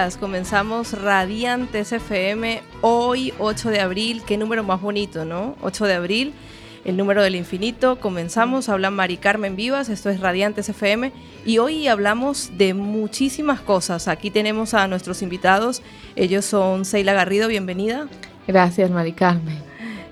días. Comenzamos Radiantes FM hoy, 8 de abril. Qué número más bonito, ¿no? 8 de abril, el número del infinito. Comenzamos, habla Mari Carmen Vivas, esto es Radiantes FM. Y hoy hablamos de muchísimas cosas. Aquí tenemos a nuestros invitados. Ellos son Seila Garrido, bienvenida. Gracias, Mari Carmen.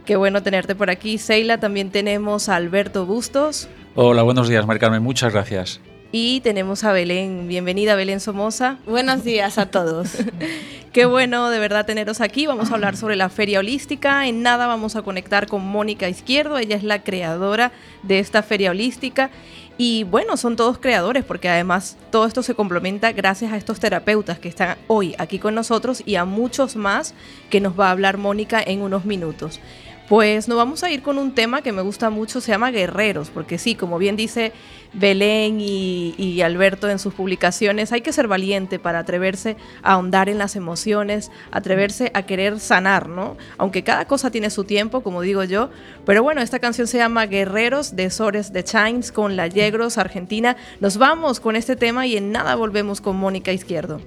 Qué bueno tenerte por aquí, Seila. También tenemos a Alberto Bustos. Hola, buenos días, Mari Carmen. Muchas gracias. Y tenemos a Belén. Bienvenida, Belén Somoza. Buenos días a todos. Qué bueno de verdad teneros aquí. Vamos a hablar sobre la feria holística. En nada vamos a conectar con Mónica Izquierdo. Ella es la creadora de esta feria holística. Y bueno, son todos creadores porque además todo esto se complementa gracias a estos terapeutas que están hoy aquí con nosotros y a muchos más que nos va a hablar Mónica en unos minutos. Pues nos vamos a ir con un tema que me gusta mucho, se llama Guerreros, porque sí, como bien dice Belén y, Alberto en sus publicaciones, hay que ser valiente para atreverse a ahondar en las emociones, atreverse a querer sanar, ¿no? Aunque cada cosa tiene su tiempo, como digo yo, pero bueno, esta canción se llama Guerreros de Sores de Chines con la Yegros Argentina. Nos vamos con este tema y en nada volvemos con Mónica Izquierdo.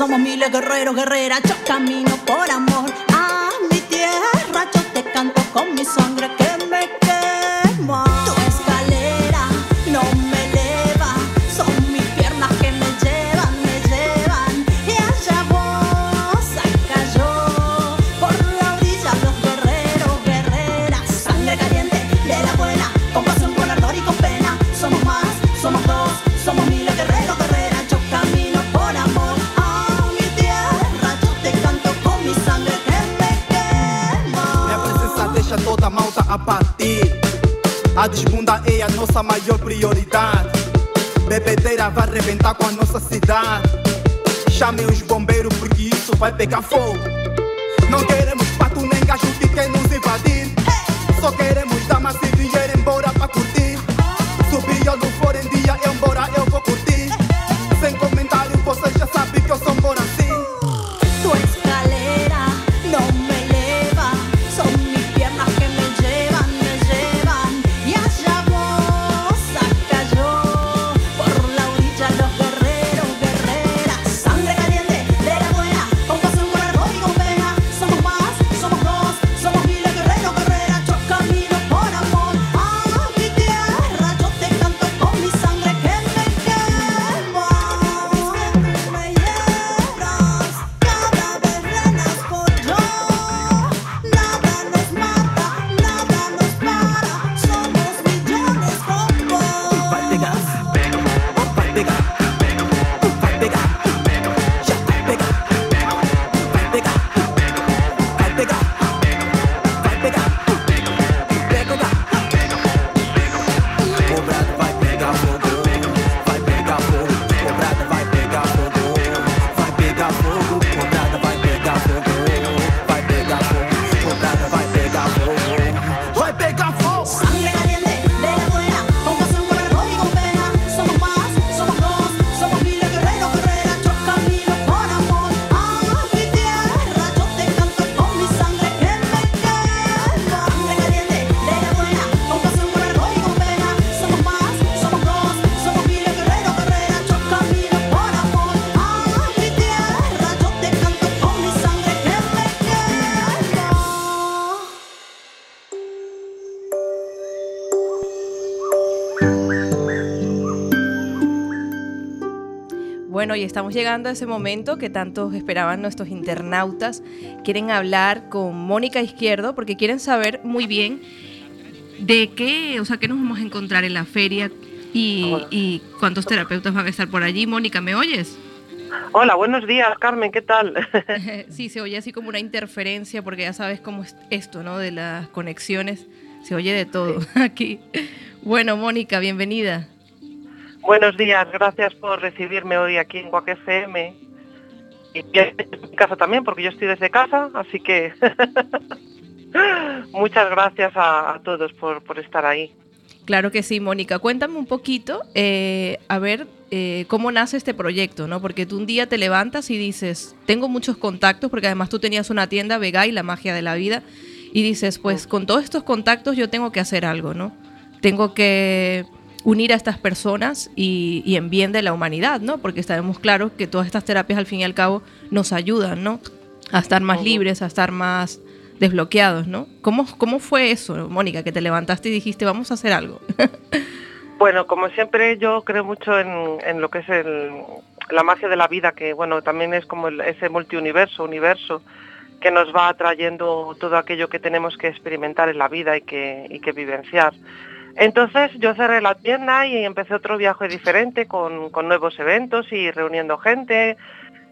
Somos miles guerreros, guerreras. Yo camino por amor vai arrebentar com a nossa cidade. Chamem os bombeiros porque isso vai pegar fogo. Não queremos pato nem gajo que quer nos invadir. Só queremos y estamos llegando a ese momento que tantos esperaban nuestros internautas. Quieren hablar con Mónica Izquierdo porque quieren saber muy bien de qué, o sea, qué nos vamos a encontrar en la feria y, y cuántos terapeutas van a estar por allí. Mónica, ¿me oyes? Hola, buenos días, Carmen, ¿qué tal? sí, se oye así como una interferencia, porque ya sabes cómo es esto, ¿no? De las conexiones, se oye de todo aquí. Bueno, Mónica, bienvenida. Buenos días, gracias por recibirme hoy aquí en Guac FM. Y en mi casa también, porque yo estoy desde casa, así que muchas gracias a, a todos por, por estar ahí. Claro que sí, Mónica. Cuéntame un poquito, eh, a ver, eh, cómo nace este proyecto, ¿no? Porque tú un día te levantas y dices, tengo muchos contactos, porque además tú tenías una tienda, y la magia de la vida, y dices, pues con todos estos contactos yo tengo que hacer algo, ¿no? Tengo que unir a estas personas y, y en bien de la humanidad, ¿no? Porque sabemos claro que todas estas terapias al fin y al cabo nos ayudan, ¿no? A estar más libres, a estar más desbloqueados, ¿no? ¿Cómo, cómo fue eso, Mónica, que te levantaste y dijiste, vamos a hacer algo? bueno, como siempre yo creo mucho en, lo que es la magia de la vida, que bueno, también es como ese multiuniverso, universo, que nos va atrayendo todo aquello que tenemos que experimentar en la vida y que, y que vivenciar. Entonces yo cerré la tienda y empecé otro viaje diferente con, con nuevos eventos y reuniendo gente,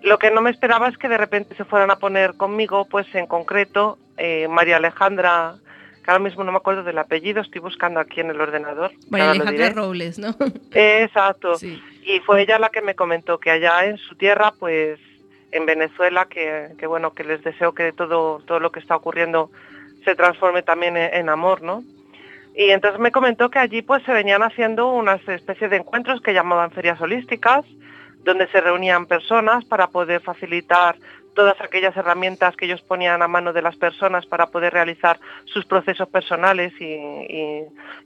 lo que no me esperaba es que de repente se fueran a poner conmigo, pues en concreto, eh, María Alejandra, que ahora mismo no me acuerdo del apellido, estoy buscando aquí en el ordenador. María Alejandra Robles, ¿no? Exacto. Y fue ella la que me comentó que allá en su tierra, pues en Venezuela, que, bueno, que les deseo que todo, todo lo que está ocurriendo se transforme también en, en amor, ¿no? Y entonces me comentó que allí pues se venían haciendo unas especies de encuentros que llamaban ferias holísticas, donde se reunían personas para poder facilitar todas aquellas herramientas que ellos ponían a mano de las personas para poder realizar sus procesos personales y,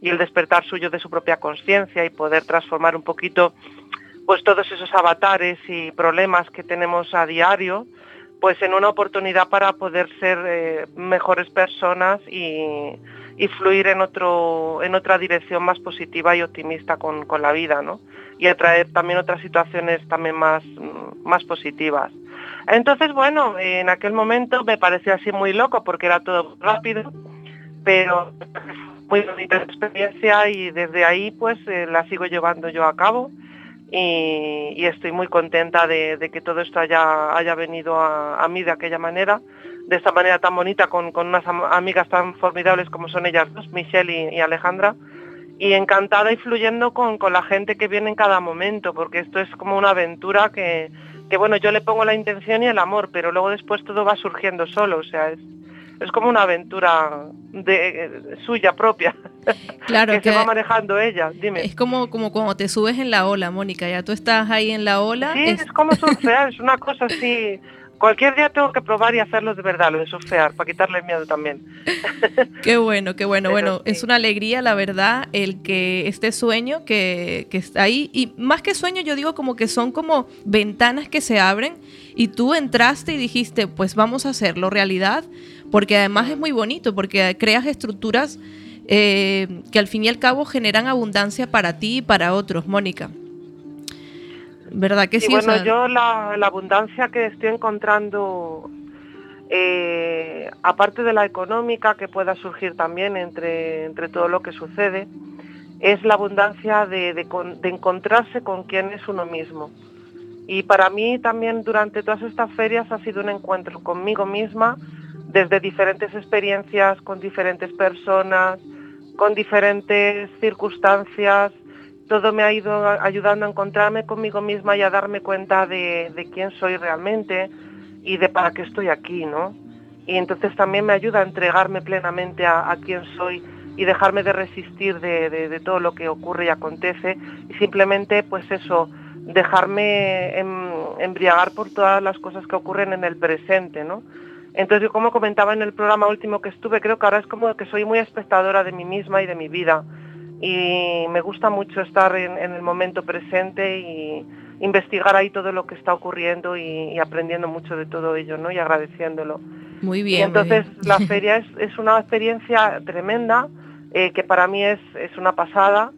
el despertar suyo de su propia conciencia y poder transformar un poquito pues todos esos avatares y problemas que tenemos a diario pues en una oportunidad para poder ser eh, mejores personas y, fluir en otro en otra dirección más positiva y optimista con, con la vida ¿no? y atraer también otras situaciones también más, más positivas. Entonces, bueno, en aquel momento me parecía así muy loco porque era todo rápido, pero muy bonita experiencia y desde ahí pues eh, la sigo llevando yo a cabo y, estoy muy contenta de, que todo esto haya, haya venido a, mí de aquella manera, de esta manera tan bonita con, unas amigas tan formidables como son ellas dos, Michelle y Alejandra, y encantada y fluyendo con, la gente que viene en cada momento, porque esto es como una aventura que, bueno, yo le pongo la intención y el amor, pero luego después todo va surgiendo solo, o sea, es, es como una aventura de, suya propia. Claro, que, se va manejando ella, dime. Es como, como cuando te subes en la ola, Mónica, ya tú estás ahí en la ola. Sí, es, es como surfear, es una cosa así cualquier día tengo que probar y hacerlo de verdad, lo de surfear, para quitarle el miedo también. Qué bueno, qué bueno. bueno, es una alegría, la verdad, el que este sueño que, que está ahí, y más que sueño, yo digo como que son como ventanas que se abren y tú entraste y dijiste, pues vamos a hacerlo realidad, porque además es muy bonito, porque creas estructuras eh, que al fin y al cabo generan abundancia para ti y para otros, Mónica. ¿Verdad que sí? bueno, yo la, abundancia que estoy encontrando, eh, aparte de la económica que pueda surgir también entre, entre todo lo que sucede, es la abundancia de, de, encontrarse con quien es uno mismo. Y para mí también durante todas estas ferias ha sido un encuentro conmigo misma, desde diferentes experiencias, con diferentes personas, con diferentes circunstancias, todo me ha ido ayudando a encontrarme conmigo misma y a darme cuenta de, quién soy realmente y de para qué estoy aquí, ¿no? Y entonces también me ayuda a entregarme plenamente a, quién soy y dejarme de resistir de, todo lo que ocurre y acontece y simplemente pues eso, dejarme em, embriagar por todas las cosas que ocurren en el presente, ¿no? Entonces yo como comentaba en el programa último que estuve, creo que ahora es como que soy muy espectadora de mí misma y de mi vida y me gusta mucho estar en, el momento presente y investigar ahí todo lo que está ocurriendo y, aprendiendo mucho de todo ello, ¿no? Y agradeciéndolo. Muy bien. Y entonces la feria es, una experiencia tremenda eh, que para mí es, es una pasada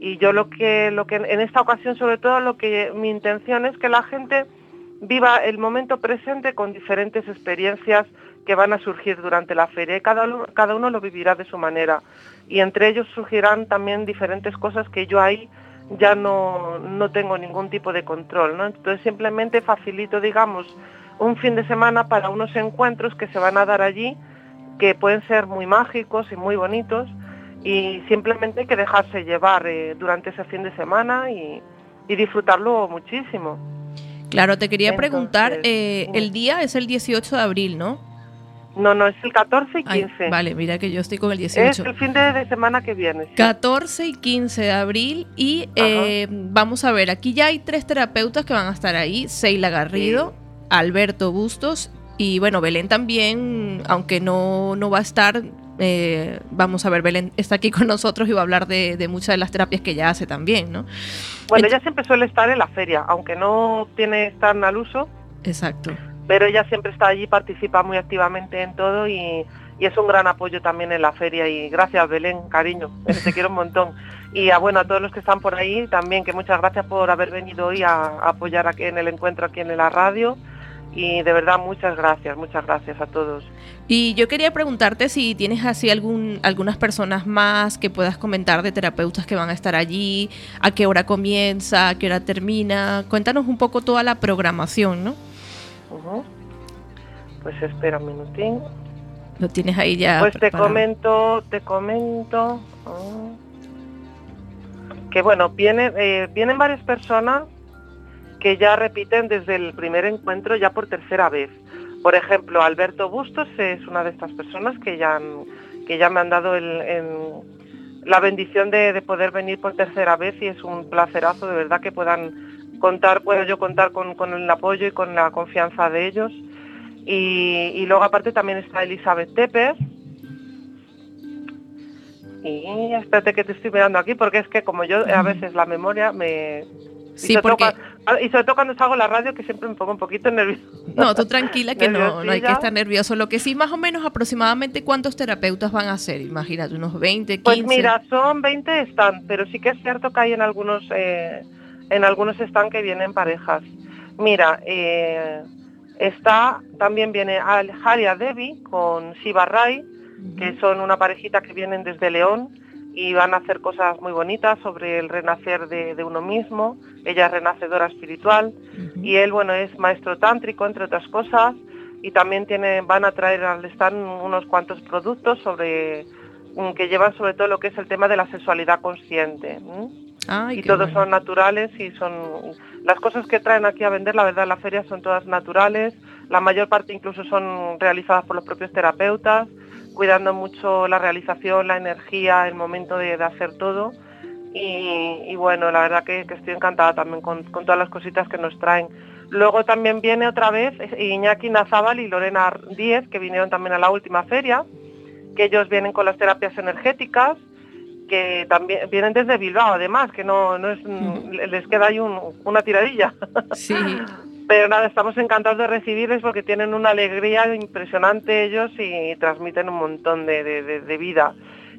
y yo lo que lo que en esta ocasión sobre todo lo que mi intención es que la gente viva el momento presente con diferentes experiencias que van a surgir durante la feria y cada cada uno lo vivirá de su manera y entre ellos surgirán también diferentes cosas que yo ahí ya no, no tengo ningún tipo de control, ¿no? Entonces simplemente facilito, digamos, un fin de semana para unos encuentros que se van a dar allí, que pueden ser muy mágicos y muy bonitos, y simplemente hay que dejarse llevar eh, durante ese fin de semana y, disfrutarlo muchísimo. Claro, te quería preguntar, eh, el día es el 18 de abril, ¿no? No, no, es el 14 y 15. vale, mira que yo estoy con el 18. Es el fin de, semana que viene. 14 y 15 de abril y eh, vamos a ver, aquí ya hay tres terapeutas que van a estar ahí, Seila Garrido, Alberto Bustos y bueno, Belén también, aunque no, no va a estar, eh, vamos a ver, Belén está aquí con nosotros y va a hablar de, muchas de las terapias que ella hace también, ¿no? Bueno, ella siempre suele estar en la feria, aunque no tiene tan al uso. Exacto pero ella siempre está allí, participa muy activamente en todo y, es un gran apoyo también en la feria y gracias Belén, cariño, te quiero un montón. Y a, bueno, a todos los que están por ahí también, que muchas gracias por haber venido hoy a, apoyar aquí en el encuentro aquí en la radio y de verdad muchas gracias, muchas gracias a todos. Y yo quería preguntarte si tienes así algunas personas más que puedas comentar de terapeutas que van a estar allí, a qué hora comienza, a qué hora termina. Cuéntanos un poco toda la programación, ¿no? Pues espera un minutín. Lo tienes ahí ya. Pues te comento, te comento que bueno, vienen, eh, vienen varias personas que ya repiten desde el primer encuentro ya por tercera vez. Por ejemplo, Alberto Bustos es una de estas personas que ya, que ya me han dado la bendición de, de, poder venir por tercera vez y es un placerazo de verdad que puedan contar, puedo yo contar con, el apoyo y con la confianza de ellos. Y, luego aparte también está Elizabeth Tepes. Y espérate que te estoy mirando aquí, porque es que como yo a veces la memoria me... Sí, y, porque... y sobre todo cuando salgo la radio que siempre me pongo un poquito nervioso. No, tú tranquila que no, no hay que estar nervioso. Lo que sí, más o menos aproximadamente cuántos terapeutas van a ser, imagínate, unos 20, 15. Pues mira, son 20 están, pero sí que es cierto que hay en algunos... Eh, en algunos están que vienen parejas. Mira, eh, está, también viene Halia Devi con Shiva Rai, que son una parejita que vienen desde León y van a hacer cosas muy bonitas sobre el renacer de, uno mismo. Ella es renacedora espiritual y él, bueno, es maestro tántrico, entre otras cosas, y también tiene, van a traer al stand unos cuantos productos sobre mm, que llevan sobre todo lo que es el tema de la sexualidad consciente y todos son naturales y son las cosas que traen aquí a vender, la verdad, en la feria son todas naturales, la mayor parte incluso son realizadas por los propios terapeutas, cuidando mucho la realización, la energía, el momento de, hacer todo. Y, bueno, la verdad que, estoy encantada también con, todas las cositas que nos traen. Luego también viene otra vez Iñaki Nazábal y Lorena Díez, que vinieron también a la última feria, que ellos vienen con las terapias energéticas, que también vienen desde Bilbao, además, que no, no es, les queda ahí una tiradilla. Sí. Pero nada, estamos encantados de recibirles porque tienen una alegría impresionante ellos y transmiten un montón de, vida.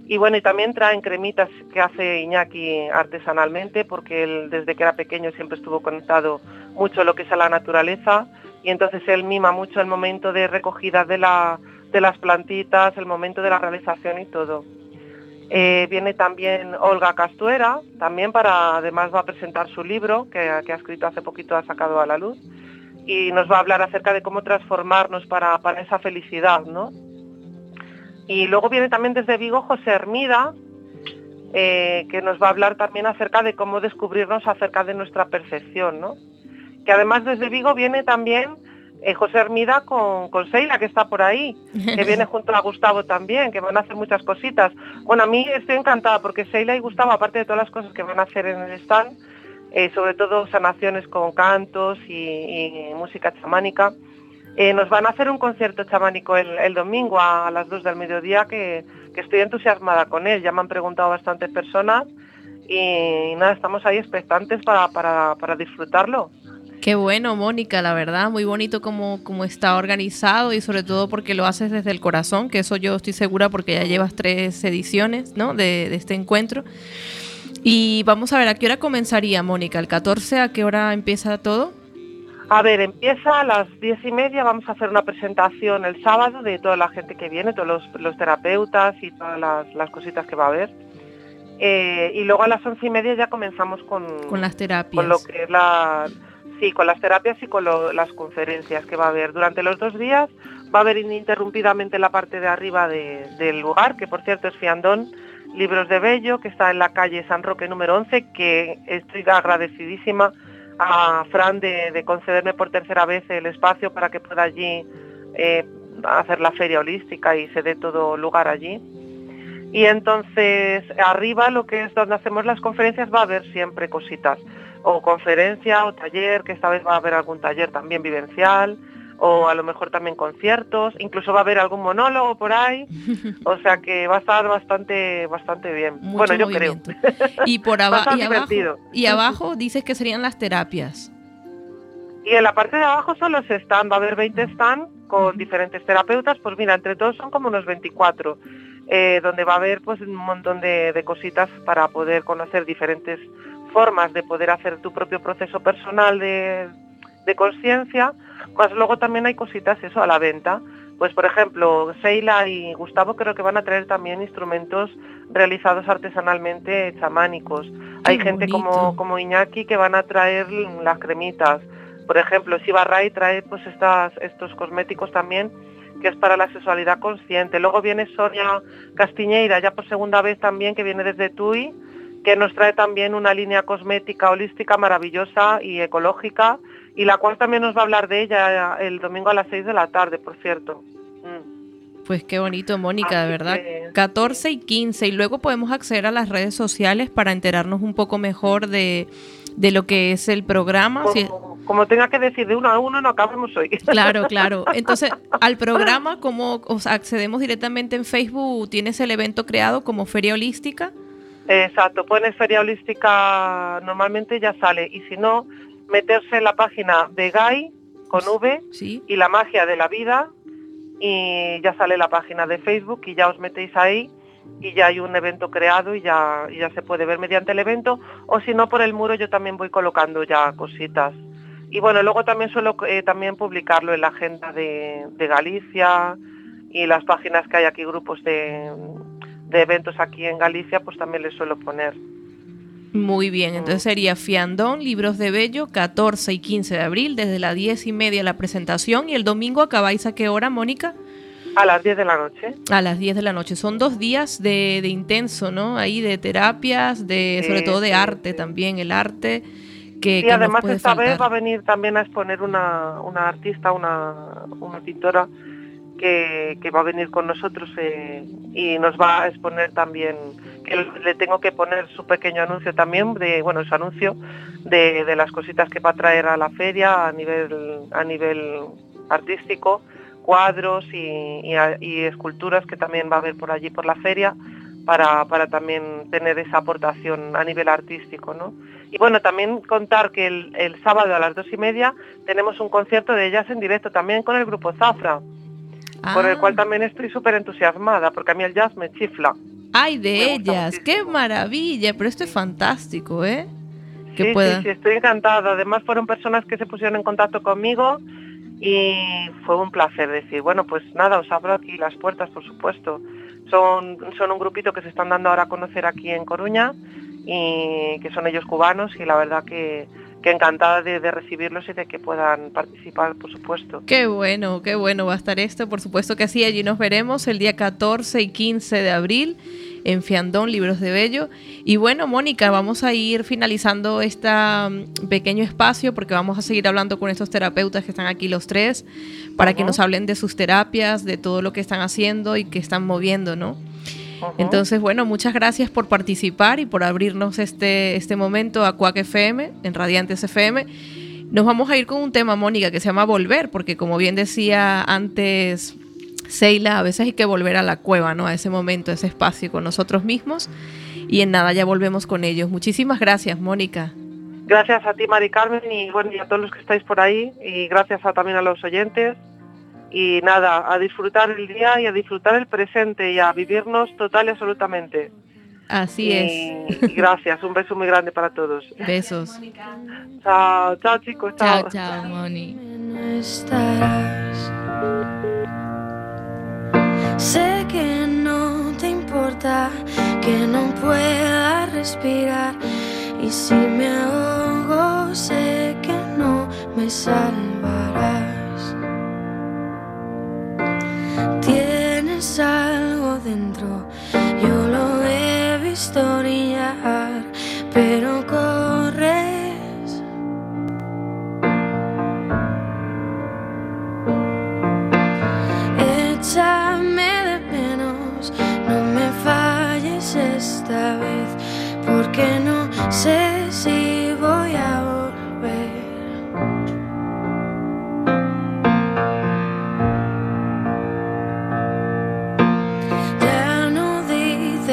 Y bueno, y también traen cremitas que hace Iñaki artesanalmente porque él desde que era pequeño siempre estuvo conectado mucho a lo que es a la naturaleza y entonces él mima mucho el momento de recogida de, la, de las plantitas, el momento de la realización y todo. Eh, viene también Olga Castuera, también para, además va a presentar su libro que, ha escrito hace poquito, ha sacado a la luz, y nos va a hablar acerca de cómo transformarnos para, esa felicidad, ¿no? Y luego viene también desde Vigo José Hermida, eh, que nos va a hablar también acerca de cómo descubrirnos acerca de nuestra percepción, ¿no? Que además desde Vigo viene también eh, José Hermida con, con Seila, que está por ahí, que viene junto a Gustavo también, que van a hacer muchas cositas. Bueno, a mí estoy encantada porque Seila y Gustavo, aparte de todas las cosas que van a hacer en el stand, eh, sobre todo sanaciones con cantos y, música chamánica, eh, nos van a hacer un concierto chamánico el, domingo a, las 2 del mediodía que, estoy entusiasmada con él. Ya me han preguntado bastantes personas y nada, estamos ahí expectantes para, para, para disfrutarlo. Qué bueno, Mónica, la verdad, muy bonito como, como está organizado y sobre todo porque lo haces desde el corazón, que eso yo estoy segura porque ya llevas tres ediciones ¿no? de, este encuentro. Y vamos a ver, ¿a qué hora comenzaría, Mónica? ¿El 14? ¿A qué hora empieza todo? A ver, empieza a las diez y media, vamos a hacer una presentación el sábado de toda la gente que viene, todos los, terapeutas y todas las, las, cositas que va a haber. Eh, y luego a las once y media ya comenzamos con, con las terapias. Con lo que es la, sí, con las terapias y con las conferencias que va a haber. Durante los dos días va a haber ininterrumpidamente la parte de arriba del lugar, que por cierto es Fiandón, Libros de Bello, que está en la calle San Roque número 11, que estoy agradecidísima a Fran de, concederme por tercera vez el espacio para que pueda allí eh, hacer la feria holística y se dé todo lugar allí. Y entonces arriba lo que es donde hacemos las conferencias va a haber siempre cositas, o conferencia o taller, que esta vez va a haber algún taller también vivencial, o a lo mejor también conciertos, incluso va a haber algún monólogo por ahí, o sea que va a estar bastante bastante bien. bueno, yo creo. Y por abajo y abajo y abajo dices que serían las terapias. Y en la parte de abajo son los stands, va a haber 20 stands con diferentes terapeutas, pues mira, entre todos son como unos 24, eh, donde va a haber pues un montón de, cositas para poder conocer diferentes formas de poder hacer tu propio proceso personal de, de conciencia, pues luego también hay cositas eso a la venta. Pues por ejemplo, Seila y Gustavo creo que van a traer también instrumentos realizados artesanalmente chamánicos. hay gente como, como Iñaki que van a traer las cremitas. Por ejemplo, Shiva Rai trae pues estas, estos cosméticos también que es para la sexualidad consciente. Luego viene Sonia Castiñeira, ya por segunda vez también, que viene desde TUI, que nos trae también una línea cosmética holística maravillosa y ecológica y la cual también nos va a hablar de ella el domingo a las 6 de la tarde, por cierto. Mm. Pues qué bonito, Mónica, de verdad. 14 y 15. Y luego podemos acceder a las redes sociales para enterarnos un poco mejor de, lo que es el programa. Como, tenga que decir de uno a uno, no acabemos hoy. Claro, claro. Entonces, al programa, como accedemos directamente en Facebook? ¿Tienes el evento creado como Feria Holística? Exacto, pones Feria Holística, normalmente ya sale. Y si no, meterse en la página de Gai con V y la magia de la vida y ya sale la página de Facebook y ya os metéis ahí y ya hay un evento creado y ya, ya se puede ver mediante el evento o si no por el muro yo también voy colocando ya cositas. Y bueno, luego también suelo eh, también publicarlo en la agenda de, Galicia y las páginas que hay aquí, grupos de, de eventos aquí en Galicia, pues también les suelo poner. Muy bien, entonces sería Fiandón, Libros de Bello, 14 y 15 de abril, desde las 10 y media la presentación y el domingo acabáis a qué hora, Mónica? A las 10 de la noche. A las 10 de la noche. Son dos días de, intenso, ¿no? Ahí de terapias, de sobre todo de arte también, el arte que... Y además esta vez va a venir también a exponer una, una artista, una, una pintora que, que, va a venir con nosotros eh, y nos va a exponer también le tengo que poner su pequeño anuncio también, de, bueno, su anuncio de, las cositas que va a traer a la feria a nivel, a nivel artístico, cuadros y, esculturas que también va a haber por allí por la feria para, también tener esa aportación a nivel artístico, ¿no? Y bueno, también contar que el, sábado a las dos y media tenemos un concierto de jazz en directo también con el grupo Zafra, por el cual ah. también estoy súper entusiasmada, porque a mí el jazz me chifla. Ay, de ellas, qué maravilla, pero esto es fantástico, ¿eh? Que sí, pueda... sí, sí, estoy encantada. Además fueron personas que se pusieron en contacto conmigo y fue un placer decir, bueno, pues nada, os abro aquí las puertas, por supuesto. Son, son un grupito que se están dando ahora a conocer aquí en Coruña y que son ellos cubanos y la verdad que, que encantada de, recibirlos y de que puedan participar, por supuesto. Qué bueno, qué bueno va a estar esto, por supuesto que sí, allí nos veremos el día 14 y 15 de abril en Fiandón, Libros de Bello. Y bueno, Mónica, vamos a ir finalizando este pequeño espacio porque vamos a seguir hablando con estos terapeutas que están aquí los tres para que nos hablen de sus terapias, de todo lo que están haciendo y que están moviendo, ¿no? Entonces, bueno, muchas gracias por participar y por abrirnos este, este momento a Cuac FM, en Radiantes FM. Nos vamos a ir con un tema, Mónica, que se llama Volver, porque como bien decía antes Seila, a veces hay que volver a la cueva, ¿no? A ese momento, a ese espacio con nosotros mismos. Y en nada, ya volvemos con ellos. Muchísimas gracias, Mónica. Gracias a ti, Mari Carmen, y bueno, y a todos los que estáis por ahí, y gracias a, también a los oyentes y nada, a disfrutar el día y a disfrutar el presente y a vivirnos total y absolutamente. Así es. Y gracias, un beso muy grande para todos. Besos. Chao, chao chicos, chao. Chao, chao, Moni. Sé que no te importa, que no pueda respirar y si me ahogo sé que no me salvarás. Tienes algo dentro, yo lo he visto brillar, pero corres. Échame de menos, no me falles esta vez, porque no sé si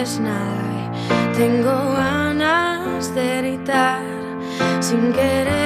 dices nada y tengo ganas de gritar. Sin querer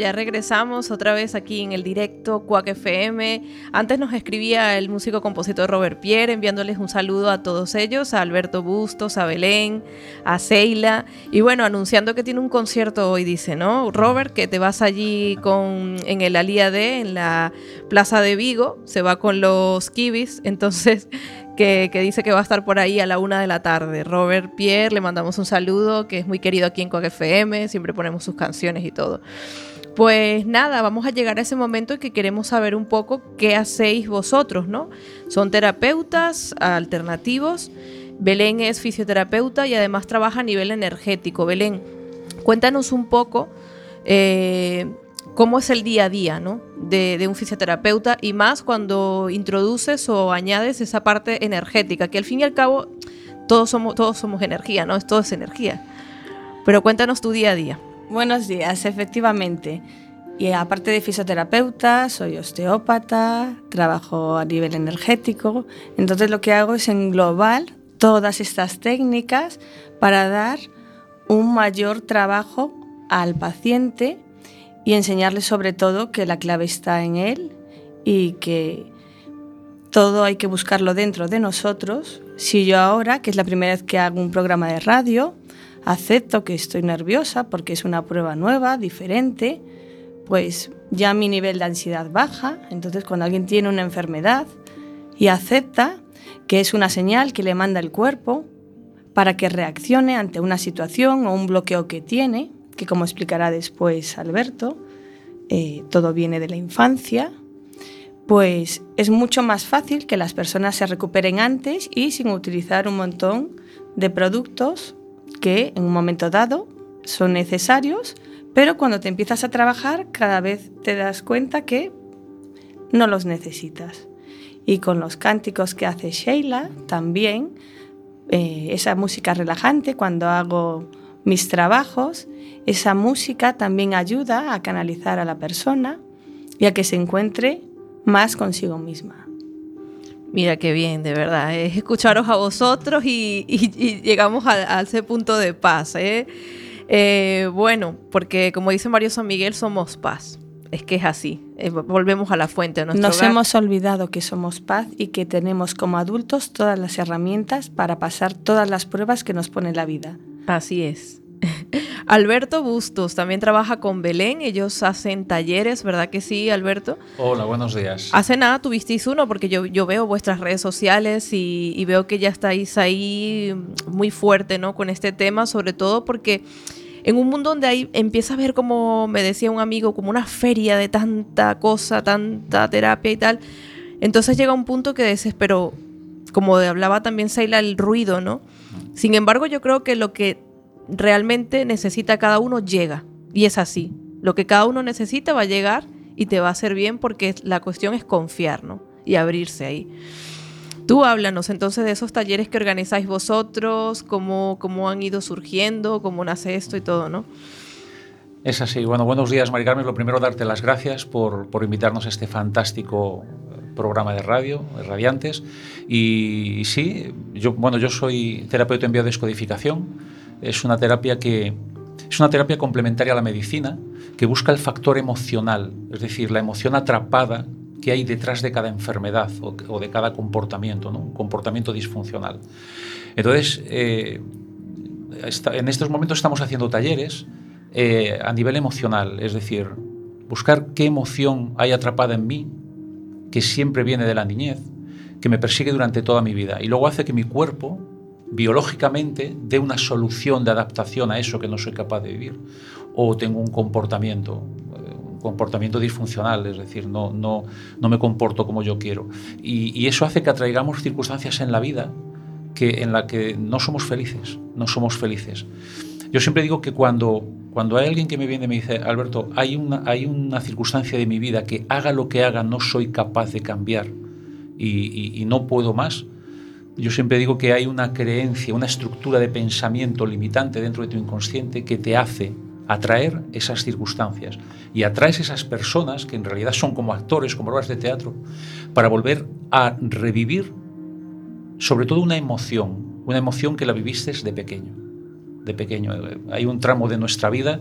ya regresamos otra vez aquí en el directo Cuac FM. Antes nos escribía el músico compositor Robert Pierre enviándoles un saludo a todos ellos, a Alberto Bustos, a Belén, a Seila y bueno, anunciando que tiene un concierto hoy, dice, ¿no? Robert, que te vas allí con en el Alía D, en la Plaza de Vigo, se va con los Kibis, entonces que, que, dice que va a estar por ahí a la una de la tarde. Robert Pierre, le mandamos un saludo, que es muy querido aquí en Coac FM, siempre ponemos sus canciones y todo. Pues nada, vamos a llegar a ese momento en que queremos saber un poco qué hacéis vosotros, ¿no? Son terapeutas alternativos. Belén es fisioterapeuta y además trabaja a nivel energético. Belén, cuéntanos un poco eh, cómo es el día a día ¿no? de, un fisioterapeuta y más cuando introduces o añades esa parte energética, que al fin y al cabo todos somos, todos somos energía, ¿no? Todo es energía. Pero cuéntanos tu día a día. Buenos días, efectivamente. Y aparte de fisioterapeuta, soy osteópata, trabajo a nivel energético. Entonces lo que hago es englobar todas estas técnicas para dar un mayor trabajo al paciente y enseñarle sobre todo que la clave está en él y que todo hay que buscarlo dentro de nosotros. Si yo ahora, que es la primera vez que hago un programa de radio, acepto que estoy nerviosa porque es una prueba nueva, diferente, pues ya mi nivel de ansiedad baja. Entonces cuando alguien tiene una enfermedad y acepta que es una señal que le manda el cuerpo para que reaccione ante una situación o un bloqueo que tiene, que como explicará después Alberto, eh, todo viene de la infancia, pues es mucho más fácil que las personas se recuperen antes y sin utilizar un montón de productos que en un momento dado son necesarios, pero cuando te empiezas a trabajar cada vez te das cuenta que no los necesitas. Y con los cánticos que hace Sheila también, eh, esa música relajante cuando hago mis trabajos, esa música también ayuda a canalizar a la persona y a que se encuentre más consigo misma. Mira qué bien, de verdad. Es escucharos a vosotros y, y, y llegamos a, a, ese punto de paz. ¿eh? Eh, bueno, porque como dice Mario San Miguel, somos paz. Es que es así. Eh, volvemos a la fuente. Nos hogar. hemos olvidado que somos paz y que tenemos como adultos todas las herramientas para pasar todas las pruebas que nos pone la vida. Así es. Alberto Bustos también trabaja con Belén, ellos hacen talleres, ¿verdad que sí, Alberto? Hola, buenos días. Hace nada tuvisteis uno porque yo, yo veo vuestras redes sociales y, y, veo que ya estáis ahí muy fuerte ¿no? con este tema, sobre todo porque en un mundo donde ahí empieza a ver como me decía un amigo, como una feria de tanta cosa, tanta terapia y tal, entonces llega un punto que desespero, como hablaba también Seila, el ruido, ¿no? Sin embargo, yo creo que lo que realmente necesita cada uno llega, y es así. Lo que cada uno necesita va a llegar y te va a hacer bien porque la cuestión es confiar, ¿no? Y abrirse ahí. Tú háblanos entonces de esos talleres que organizáis vosotros, cómo, cómo han ido surgiendo, cómo nace esto y todo, ¿no? Es así. Bueno, buenos días, Mari Carmen. Lo primero, darte las gracias por, por invitarnos a este fantástico eh, programa de radio, de Radiantes. Y, sí, yo, bueno, yo soy terapeuta en biodescodificación. Es una terapia que es una terapia complementaria a la medicina que busca el factor emocional, es decir, la emoción atrapada que hay detrás de cada enfermedad o, de cada comportamiento, ¿no? un comportamiento disfuncional. Entonces, eh, en estos momentos estamos haciendo talleres eh, a nivel emocional, es decir, buscar qué emoción hay atrapada en mí, que siempre viene de la niñez, que me persigue durante toda mi vida, y luego hace que mi cuerpo biológicamente dé una solución de adaptación a eso que no soy capaz de vivir, o tengo un comportamiento comportamiento disfuncional, es decir, no, no, no me comporto como yo quiero. Y, eso hace que atraigamos circunstancias en la vida que, en la que no somos felices, no somos felices. Yo siempre digo que cuando, cuando hay alguien que me viene y me dice, Alberto, hay una, hay una circunstancia de mi vida que haga lo que haga, no soy capaz de cambiar y no puedo más, yo siempre digo que hay una creencia, una estructura de pensamiento limitante dentro de tu inconsciente que te hace atraer esas circunstancias y atraes esas personas que en realidad son como actores, como obras de teatro, para volver a revivir sobre todo una emoción, una emoción que la viviste de pequeño. De pequeño. Hay un tramo de nuestra vida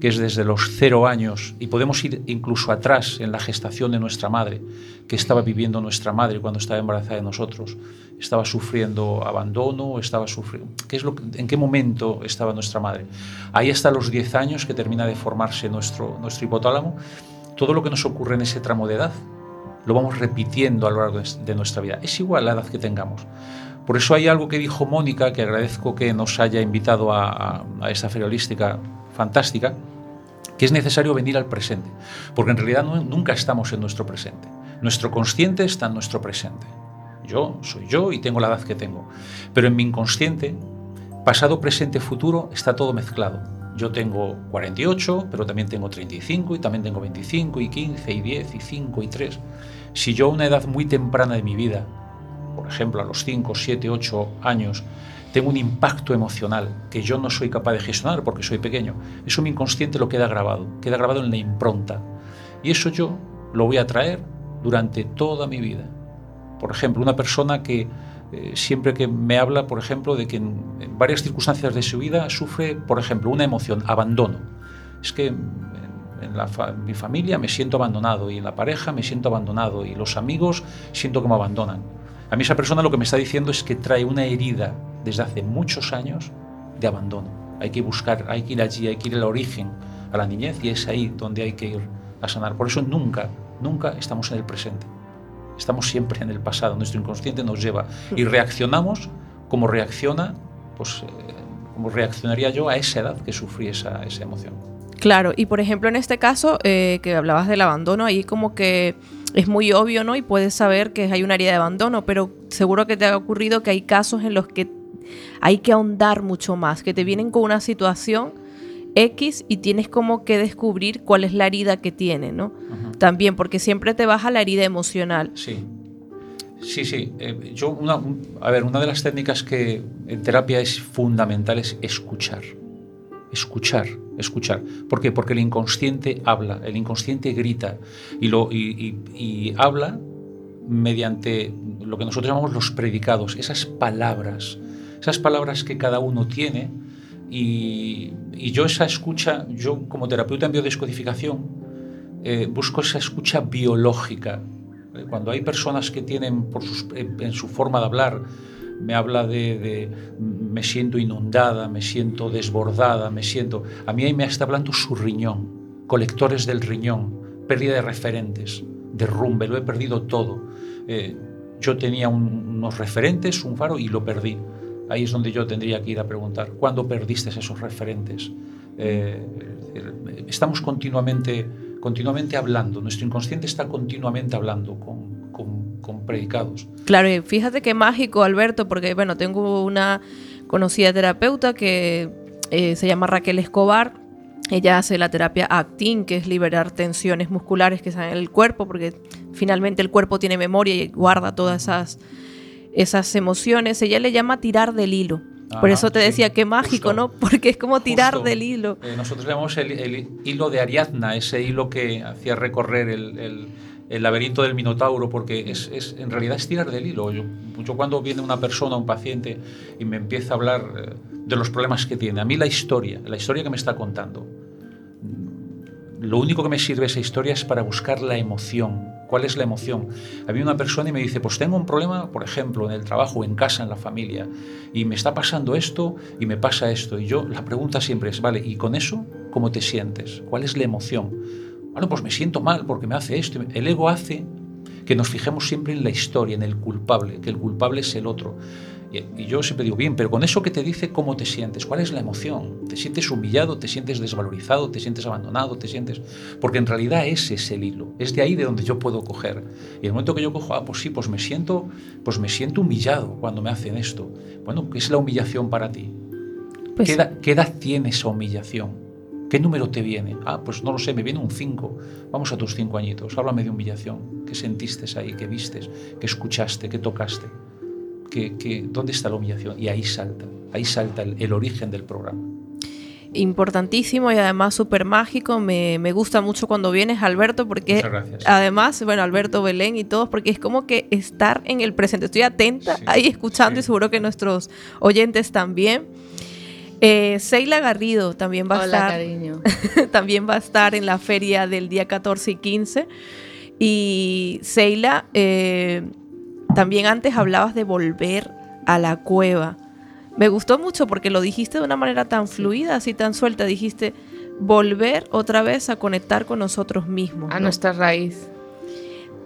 que es desde los cero años, y podemos ir incluso atrás en la gestación de nuestra madre, que estaba viviendo nuestra madre cuando estaba embarazada de nosotros. Estaba sufriendo abandono, estaba sufriendo... ¿qué es lo ¿En qué momento estaba nuestra madre? Ahí hasta los 10 años que termina de formarse nuestro, hipotálamo. Todo lo que nos ocurre en ese tramo de edad lo vamos repitiendo a lo largo de nuestra vida. Es igual la edad que tengamos. Por eso hay algo que dijo Mónica, que agradezco que nos haya invitado a, a, a esta feria holística fantástica, que es necesario venir al presente, porque en realidad nunca estamos en nuestro presente. Nuestro consciente está en nuestro presente. Yo soy yo y tengo la edad que tengo, pero en mi inconsciente, pasado, presente, futuro, está todo mezclado. Yo tengo 48, pero también tengo 35 y también tengo 25 y 15 y 10 y 5 y 3. Si yo a una edad muy temprana de mi vida, por ejemplo a los 5, 7, 8 años, tengo un impacto emocional que yo no soy capaz de gestionar porque soy pequeño. Eso mi inconsciente lo queda grabado, queda grabado en la impronta. Y eso yo lo voy a traer durante toda mi vida. Por ejemplo, una persona que eh, siempre que me habla, por ejemplo, de que en, varias circunstancias de su vida sufre, por ejemplo, una emoción, abandono. Es que en, la mi familia me siento abandonado y en la pareja me siento abandonado y los amigos siento que me abandonan. A mí esa persona lo que me está diciendo es que trae una herida desde hace muchos años de abandono. Hay que buscar, hay que ir allí, hay que ir al origen, a la niñez, y es ahí donde hay que ir a sanar. Por eso nunca, nunca estamos en el presente. Estamos siempre en el pasado. Nuestro inconsciente nos lleva y reaccionamos como reacciona, pues, eh, como reaccionaría yo a esa edad que sufrí esa, esa emoción. Claro, y por ejemplo en este caso eh, que hablabas del abandono, ahí como que es muy obvio, ¿no? Y puedes saber que hay una área de abandono, pero seguro que te ha ocurrido que hay casos en los que hay que ahondar mucho más, que te vienen con una situación X y tienes como que descubrir cuál es la herida que tiene, ¿no? También, porque siempre te baja la herida emocional. Sí. Sí, sí. Eh, yo, una, a ver, una de las técnicas que en terapia es fundamental es escuchar. Escuchar, escuchar. ¿Por qué? Porque el inconsciente habla, el inconsciente grita y, lo, y habla mediante lo que nosotros llamamos los predicados, esas palabras esas palabras que cada uno tiene y, yo esa escucha, yo como terapeuta en biodescodificación, eh, busco esa escucha biológica. Eh, cuando hay personas que tienen en, su forma de hablar, me habla de, me siento inundada, me siento desbordada, me siento... A mí ahí me está hablando su riñón, colectores del riñón, pérdida de referentes, derrumbe, lo he perdido todo. Eh, yo tenía unos referentes, un faro, y lo perdí. Ahí es donde yo tendría que ir a preguntar, ¿cuándo perdiste esos referentes? Eh, estamos continuamente, continuamente hablando, nuestro inconsciente está continuamente hablando con, con, con predicados. Claro, y fíjate qué mágico, Alberto, porque bueno, tengo una conocida terapeuta que eh, se llama Raquel Escobar. Ella hace la terapia acting, que es liberar tensiones musculares que están en el cuerpo, porque finalmente el cuerpo tiene memoria y guarda todas esas, esas emociones. Ella le llama tirar del hilo. Por eso te decía, qué mágico, ¿no? Porque es como tirar del hilo. Eh, nosotros llamamos el, el, hilo de Ariadna, ese hilo que hacía recorrer el, el, el laberinto del Minotauro, porque es, es, en realidad es tirar del hilo. Yo, yo, cuando viene una persona, un paciente, y me empieza a hablar eh, de los problemas que tiene, a mí la historia, la historia que me está contando, lo único que me sirve esa historia es para buscar la emoción. ¿Cuál es la emoción? Había una persona y me dice, pues tengo un problema, por ejemplo, en el trabajo, en casa, en la familia, y me está pasando esto y me pasa esto. Y yo, la pregunta siempre es, vale, ¿y con eso cómo te sientes? ¿Cuál es la emoción? Bueno, pues me siento mal porque me hace esto. El ego hace que nos fijemos siempre en la historia, en el culpable, que el culpable es el otro. Y yo siempre digo, bien, pero con eso que te dice, ¿cómo te sientes? ¿Cuál es la emoción? ¿Te sientes humillado? ¿Te sientes desvalorizado? ¿Te sientes abandonado? ¿Te sientes...? Porque en realidad ese es el hilo. Es de ahí de donde yo puedo coger. Y el momento que yo cojo, ah, pues sí, pues me siento, pues me siento humillado cuando me hacen esto. Bueno, ¿qué es la humillación para ti? Pues, ¿Qué, edad, ¿Qué edad tiene esa humillación? ¿Qué número te viene? Ah, pues no lo sé, me viene un 5. Vamos a tus cinco añitos. Háblame de humillación. ¿Qué sentiste ahí? ¿Qué vistes? ¿Qué escuchaste? ¿Qué tocaste? ¿Qué, qué, dónde está la humillación? Y ahí salta, ahí salta el, el origen del programa. Importantísimo y además súper mágico. Me, me, gusta mucho cuando vienes, Alberto, porque además, bueno, Alberto, Belén y todos, porque es como que estar en el presente. Estoy atenta sí, ahí escuchando sí. y seguro que nuestros oyentes también. Eh, Seila Garrido también va Hola, a estar. Cariño. también va a estar en la feria del día 14 y 15. Y Seila, eh, también antes hablabas de volver a la cueva. Me gustó mucho porque lo dijiste de una manera tan fluida, así tan suelta. Dijiste volver otra vez a conectar con nosotros mismos. A ¿no? nuestra raíz.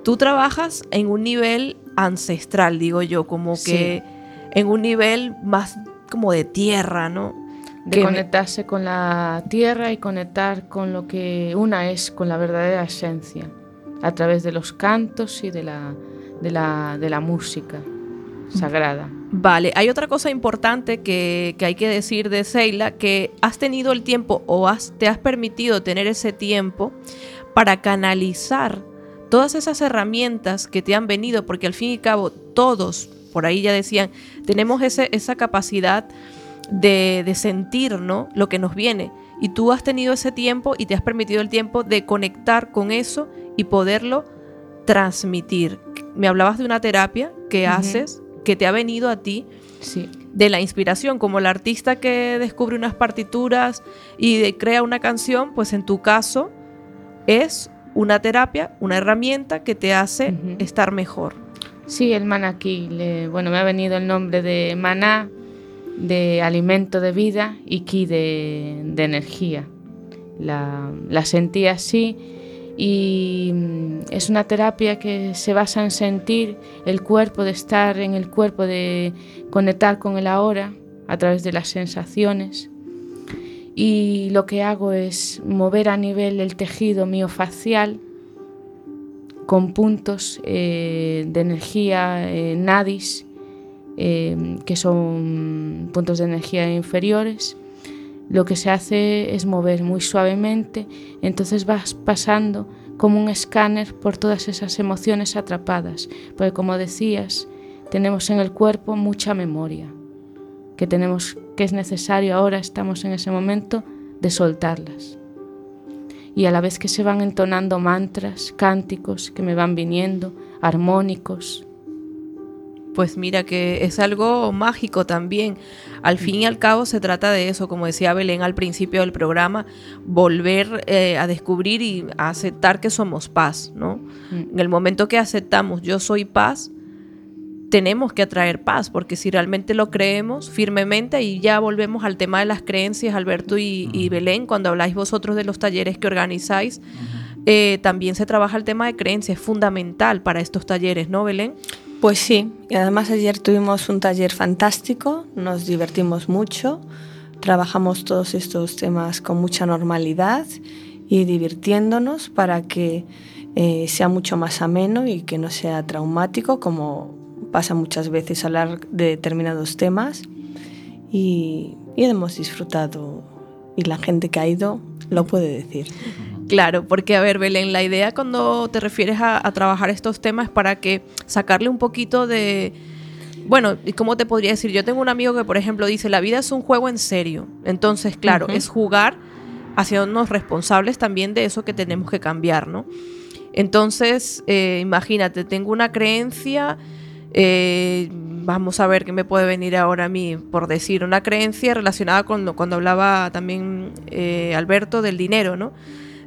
Tú trabajas en un nivel ancestral, digo yo, como que sí. en un nivel más como de tierra, ¿no? De conectarse me... con la tierra y conectar con lo que una es, con la verdadera esencia, a través de los cantos y de la, de la, de la música sagrada. Vale, hay otra cosa importante que, que, hay que decir de Seila, que has tenido el tiempo o has, te has permitido tener ese tiempo para canalizar todas esas herramientas que te han venido, porque al fin y cabo todos, por ahí ya decían, tenemos ese, esa capacidad de, de sentir ¿no? lo que nos viene. Y tú has tenido ese tiempo y te has permitido el tiempo de conectar con eso y poderlo transmitir. Me hablabas de una terapia que uh -huh. haces, que te ha venido a ti. Sí. De la inspiración, como el artista que descubre unas partituras y de, crea una canción, pues en tu caso es una terapia, una herramienta que te hace uh -huh. estar mejor. Sí, el manaquí. Le, bueno, me ha venido el nombre de maná, de alimento de vida, y ki de, de energía. La, la, sentí así y mm, es una terapia que se basa en sentir el cuerpo, de estar en el cuerpo, de conectar con el ahora a través de las sensaciones. Y lo que hago es mover a nivel el tejido miofacial con puntos eh, de energía eh, nadis, eh, que son puntos de energía inferiores. Lo que se hace es mover muy suavemente, entonces vas pasando como un escáner por todas esas emociones atrapadas, porque como decías, tenemos en el cuerpo mucha memoria, que tenemos que es necesario ahora, estamos en ese momento de soltarlas y a la vez que se van entonando mantras, cánticos que me van viniendo, armónicos. Pues mira que es algo mágico también. Al fin y al cabo se trata de eso, como decía Belén al principio del programa, volver eh, a descubrir y a aceptar que somos paz, ¿no? Mm. En el momento que aceptamos yo soy paz, tenemos que atraer paz, porque si realmente lo creemos firmemente, y ya volvemos al tema de las creencias, Alberto y, y Belén, cuando habláis vosotros de los talleres que organizáis, eh, también se trabaja el tema de creencias, es fundamental para estos talleres, ¿no, Belén? Pues sí, y además ayer tuvimos un taller fantástico, nos divertimos mucho, trabajamos todos estos temas con mucha normalidad y divirtiéndonos para que eh, sea mucho más ameno y que no sea traumático como pasa muchas veces hablar de determinados temas y, y hemos disfrutado y la gente que ha ido lo puede decir. Claro, porque a ver, Belén, la idea cuando te refieres a, a trabajar estos temas es para que sacarle un poquito de, bueno, ¿y cómo te podría decir? Yo tengo un amigo que, por ejemplo, dice, la vida es un juego en serio. Entonces, claro, es jugar haciéndonos responsables también de eso que tenemos que cambiar, ¿no? Entonces, eh, imagínate, tengo una creencia, eh, vamos a ver qué me puede venir ahora a mí por decir, una creencia relacionada con lo- cuando hablaba también eh, Alberto del dinero, ¿no?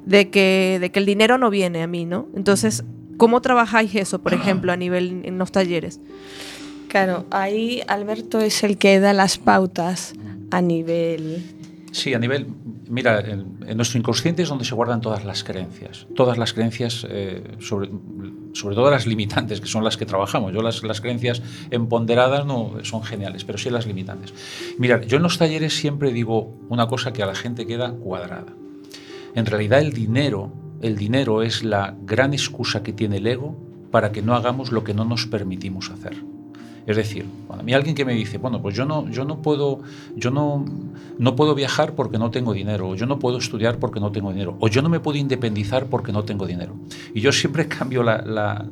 De que, de que el dinero no viene a mí, ¿no? Entonces, ¿cómo trabajáis eso, por ejemplo, a nivel en los talleres? Claro, ahí Alberto es el que da las pautas a nivel... Sí, a nivel, mira, en, en nuestro inconsciente es donde se guardan todas las creencias, todas las creencias, eh, sobre, sobre todo las limitantes, que son las que trabajamos. Yo las, las creencias empoderadas no son geniales, pero sí las limitantes. Mira, yo en los talleres siempre digo una cosa que a la gente queda cuadrada. En realidad el dinero, el dinero es la gran excusa que tiene el ego para que no hagamos lo que no nos permitimos hacer. Es decir, cuando a mí alguien que me dice, bueno, pues yo no, yo no puedo, yo no, no puedo viajar porque no tengo dinero, o yo no puedo estudiar porque no tengo dinero, o yo no me puedo independizar porque no tengo dinero. Y yo siempre cambio la, la-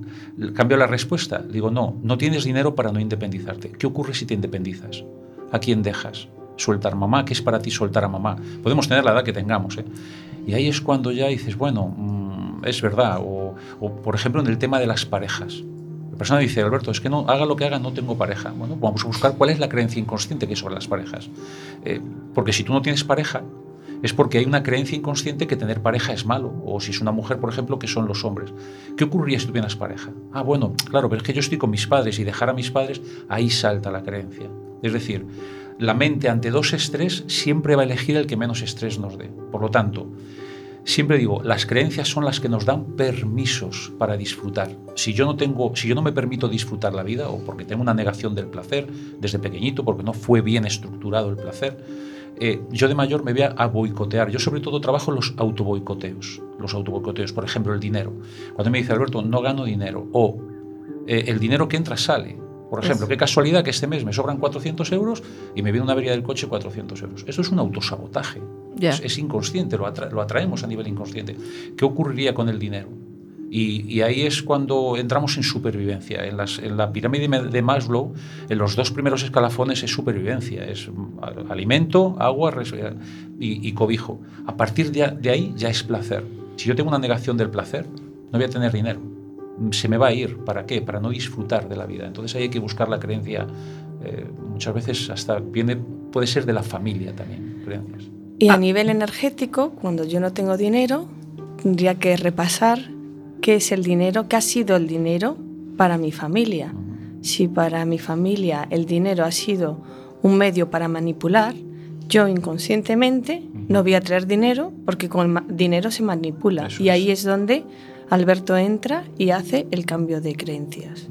cambio la respuesta. Digo, no, no tienes dinero para no independizarte. ¿Qué ocurre si te independizas? ¿A quién dejas? Soltar mamá, ¿qué es para ti soltar a mamá? Podemos tener la edad que tengamos, ¿eh? Y ahí es cuando ya dices, bueno, mm, es verdad. O, por ejemplo, en el tema de las parejas. La persona dice, Alberto, es que no, haga lo que haga, no tengo pareja. Bueno, vamos a buscar cuál es la creencia inconsciente que hay sobre las parejas. Eh, porque si tú no tienes pareja, es porque hay una creencia inconsciente que tener pareja es malo. O si es una mujer, por ejemplo, que son los hombres. ¿Qué ocurriría si tuvieras pareja? Ah, bueno, claro, pero es que yo estoy con mis padres y dejar a mis padres, ahí salta la creencia. Es decir, la mente ante dos estrés siempre va a elegir el que menos estrés nos dé. Por lo tanto, siempre digo, las creencias son las que nos dan permisos para disfrutar. Si yo no tengo, si yo no me permito disfrutar la vida o porque tengo una negación del placer desde pequeñito, porque no fue bien estructurado el placer, eh, yo de mayor me voy a, boicotear. Yo sobre todo trabajo los autoboicoteos. Los autoboicoteos, por ejemplo, el dinero. Cuando me dice Alberto, no gano dinero o eh, el dinero que entra sale. Por ejemplo, qué casualidad que este mes me sobran 400 euros y me viene una avería del coche 400 euros. Eso es un autosabotaje. Ya. Es, es inconsciente, lo, atra- lo atraemos a nivel inconsciente. ¿Qué ocurriría con el dinero? Y, y ahí es cuando entramos en supervivencia. En, las- en la pirámide de Maslow, en los dos primeros escalafones es supervivencia, es mm, alimento, agua res- y, y cobijo. A partir de ahí ya es placer. Si yo tengo una negación del placer, no voy a tener dinero. Se me va a ir. ¿Para qué? Para no disfrutar de la vida. Entonces ahí hay que buscar la creencia. eh, muchas veces hasta viene, puede ser de la familia también, creencias. Y a nivel energético, cuando yo no tengo dinero, tendría que repasar qué es el dinero, qué ha sido el dinero para mi familia. Si para mi familia el dinero ha sido un medio para manipular, yo inconscientemente no voy a traer dinero porque con el dinero se manipula. Eso y ahí es. es donde Alberto entra y hace el cambio de creencias.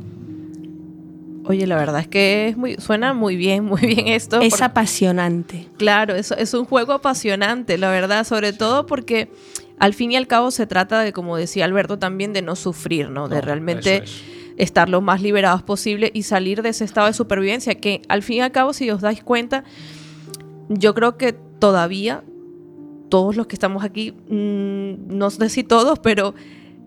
Oye, la verdad es que es muy, suena muy bien, muy bien esto. Es porque- apasionante. Claro, es, es un juego apasionante, la verdad, sobre todo porque al fin y al cabo se trata de, como decía Alberto, también de no sufrir, ¿no? De No, realmente es. estar lo más liberados posible y salir de ese estado de supervivencia, que al fin y al cabo, si os dais cuenta, yo creo que todavía todos los que estamos aquí, mm, no sé si todos, pero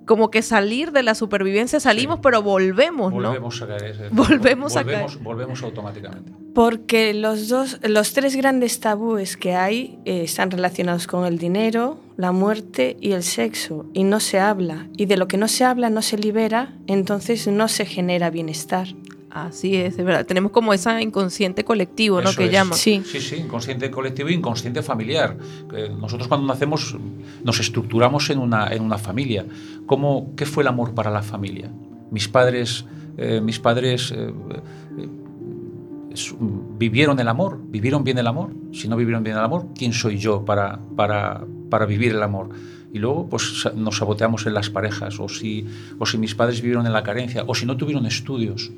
como que salir de la supervivencia salimos, Sí. pero volvemos, ¿no? Volvemos a caer. ese- Volvemos a volvemos, volvemos automáticamente. Porque los dos, los tres grandes tabúes que hay eh, están relacionados con el dinero, la muerte y el sexo, y no se habla. Y de lo que no se habla no se libera, entonces no se genera bienestar. Así es, es verdad. Tenemos como esa inconsciente colectivo, ¿no? Eso Que es. llaman. Sí. Sí, sí, inconsciente colectivo e inconsciente familiar. Eh, Nosotros cuando nacemos nos estructuramos en una, en una familia. ¿Cómo, ¿Qué fue el amor para la familia? Mis padres, eh, mis padres eh, eh, vivieron el amor, vivieron bien el amor. Si no vivieron bien el amor, ¿quién soy yo para, para, para vivir el amor? Y luego pues, nos saboteamos en las parejas, o si, o si mis padres vivieron en la carencia, o si no tuvieron estudios.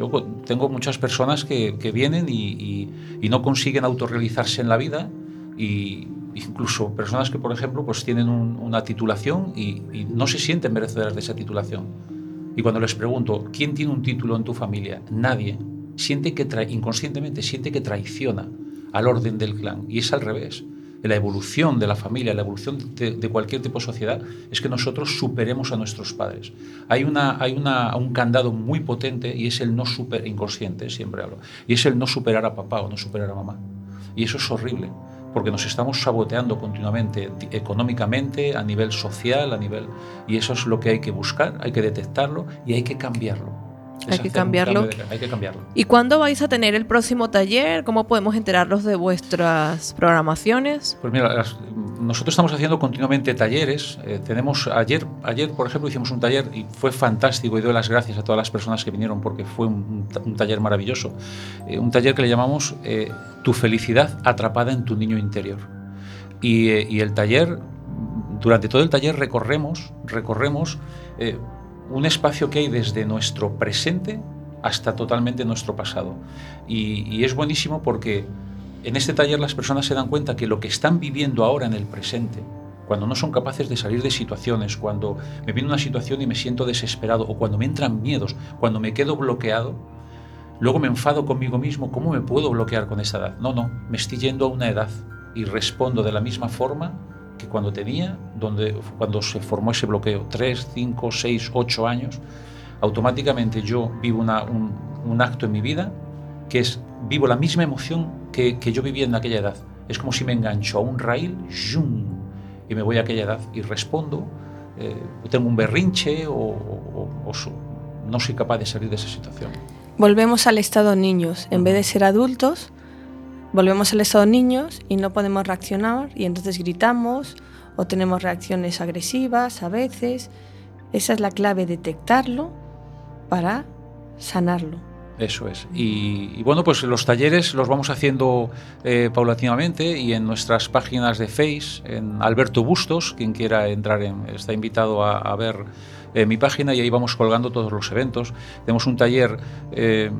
Yo tengo muchas personas que, vienen y, no consiguen autorrealizarse en la vida y incluso personas que, por ejemplo, pues tienen una titulación y, no se sienten merecedoras de esa titulación. Y cuando les pregunto, ¿quién tiene un título en tu familia? Nadie. Siente que inconscientemente siente que traiciona al orden del clan. Y es al revés la evolución de la familia, la evolución de, cualquier tipo de sociedad, es que nosotros superemos a nuestros padres. Hay, una, hay una, un candado muy potente y es el no super, inconsciente, siempre hablo, y es el no superar a papá o no superar a mamá. Y eso es horrible, porque nos estamos saboteando continuamente económicamente, a nivel social, a nivel... Y eso es lo que hay que buscar, hay que detectarlo y hay que cambiarlo. Hay que cambiarlo. hay que cambiarlo. ¿Y cuándo vais a tener el próximo taller? ¿Cómo podemos enterarnos de vuestras programaciones? Pues mira, nosotros estamos haciendo continuamente talleres. Eh, tenemos ayer, ayer, por ejemplo, hicimos un taller y fue fantástico y doy las gracias a todas las personas que vinieron porque fue un, taller maravilloso. Eh, un taller que le llamamos eh, Tu felicidad atrapada en tu niño interior. Y, y, el taller, durante todo el taller recorremos, recorremos un espacio que hay desde nuestro presente hasta totalmente nuestro pasado. Y, es buenísimo porque en este taller las personas se dan cuenta que lo que están viviendo ahora en el presente, cuando no son capaces de salir de situaciones, cuando me viene una situación y me siento desesperado, o cuando me entran miedos, cuando me quedo bloqueado, luego me enfado conmigo mismo, ¿cómo me puedo bloquear con esa edad? No, no, me estoy yendo a una edad y respondo de la misma forma que cuando tenía, donde, cuando se formó ese bloqueo, 3, 5, 6, 8 años, automáticamente yo vivo un, acto en mi vida que es, vivo la misma emoción que, yo vivía en aquella edad. Es como si me engancho a un rail y me voy a aquella edad y respondo, eh, tengo un berrinche o, no soy capaz de salir de esa situación. Volvemos al estado niños. En vez de ser adultos, volvemos al estado niños y no podemos reaccionar y entonces gritamos o tenemos reacciones agresivas a veces. Esa es la clave, detectarlo para sanarlo. Eso es. Y, bueno, pues los talleres los vamos haciendo eh, paulatinamente y en nuestras páginas de Face, en Alberto Bustos, quien quiera entrar en, está invitado a, ver eh, mi página y ahí vamos colgando todos los eventos. Tenemos un taller, eh,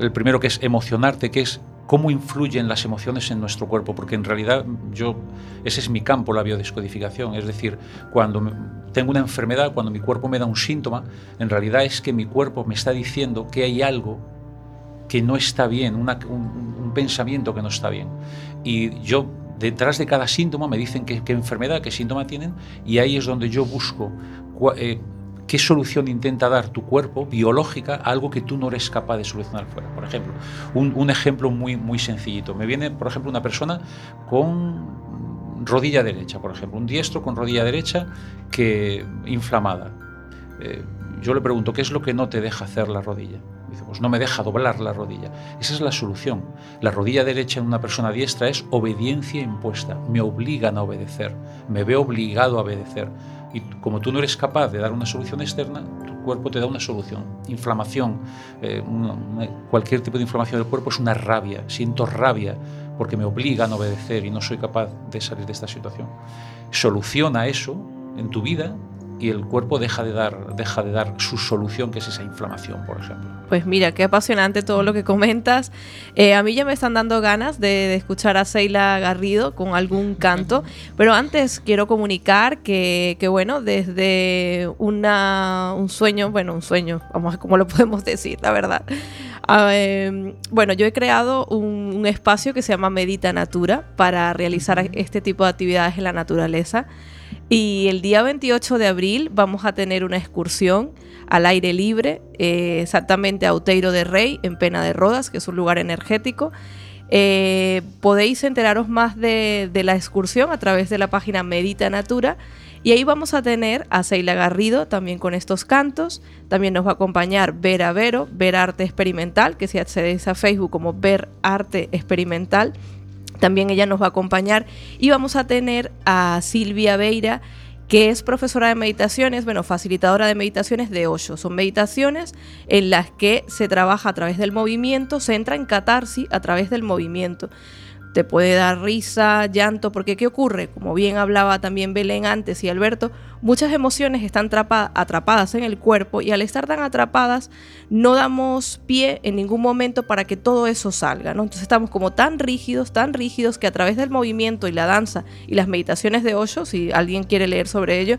el primero que es emocionarte, que es cómo influyen las emociones en nuestro cuerpo, porque en realidad yo, ese es mi campo, la biodescodificación, es decir, cuando tengo una enfermedad, cuando mi cuerpo me da un síntoma, en realidad es que mi cuerpo me está diciendo que hay algo que no está bien, un, pensamiento que no está bien. Y yo, detrás de cada síntoma, me dicen qué, enfermedad, qué síntoma tienen, y ahí es donde yo busco eh, qué solución intenta dar tu cuerpo biológica a algo que tú no eres capaz de solucionar fuera. Por ejemplo, un, ejemplo muy, muy sencillito. Me viene, por ejemplo, una persona con rodilla derecha, por ejemplo, un diestro con rodilla derecha que inflamada. Eh, yo le pregunto, ¿qué es lo que no te deja hacer la rodilla? Dice, pues no me deja doblar la rodilla. Esa es la solución. La rodilla derecha en una persona diestra es obediencia impuesta. Me obligan a obedecer. Me veo obligado a obedecer. Y como tú no eres capaz de dar una solución externa, tu cuerpo te da una solución. Inflamación, eh, cualquier tipo de inflamación del cuerpo es una rabia. Siento rabia porque me obligan a obedecer y no soy capaz de salir de esta situación. Soluciona eso en tu vida y el cuerpo deja de dar, deja de dar su solución, que es esa inflamación, por ejemplo. Pues mira, qué apasionante todo lo que comentas. Eh, a mí ya me están dando ganas de, escuchar a Seila Garrido con algún canto, pero antes quiero comunicar que, bueno, desde una, un sueño, bueno, un sueño, vamos a cómo lo podemos decir, la verdad. Ah, em, bueno, yo he creado un, un espacio que se llama Medita Natura para realizar este tipo de actividades en la naturaleza. Y el día 28 de abril vamos a tener una excursión al aire libre, eh, exactamente a Outeiro de Rey, en Pena de Rodas, que es un lugar energético. Eh, podéis enteraros más de, la excursión a través de la página Medita Natura. Y ahí vamos a tener a Seila Garrido también con estos cantos. También nos va a acompañar Vera Vero, Ver Arte Experimental, que si accedes a Facebook como Ver Arte Experimental, también ella nos va a acompañar y vamos a tener a Silvia Beira, que es profesora de meditaciones, bueno, facilitadora de meditaciones de Osho. Son meditaciones en las que se trabaja a través del movimiento, se entra en catarsis a través del movimiento. Te puede dar risa, llanto, porque ¿qué ocurre? Como bien hablaba también Belén antes y Alberto, muchas emociones están atrapadas en el cuerpo y al estar tan atrapadas no damos pie en ningún momento para que todo eso salga, ¿no? Entonces estamos como tan rígidos, tan rígidos que a través del movimiento y la danza y las meditaciones de Osho, si alguien quiere leer sobre ello,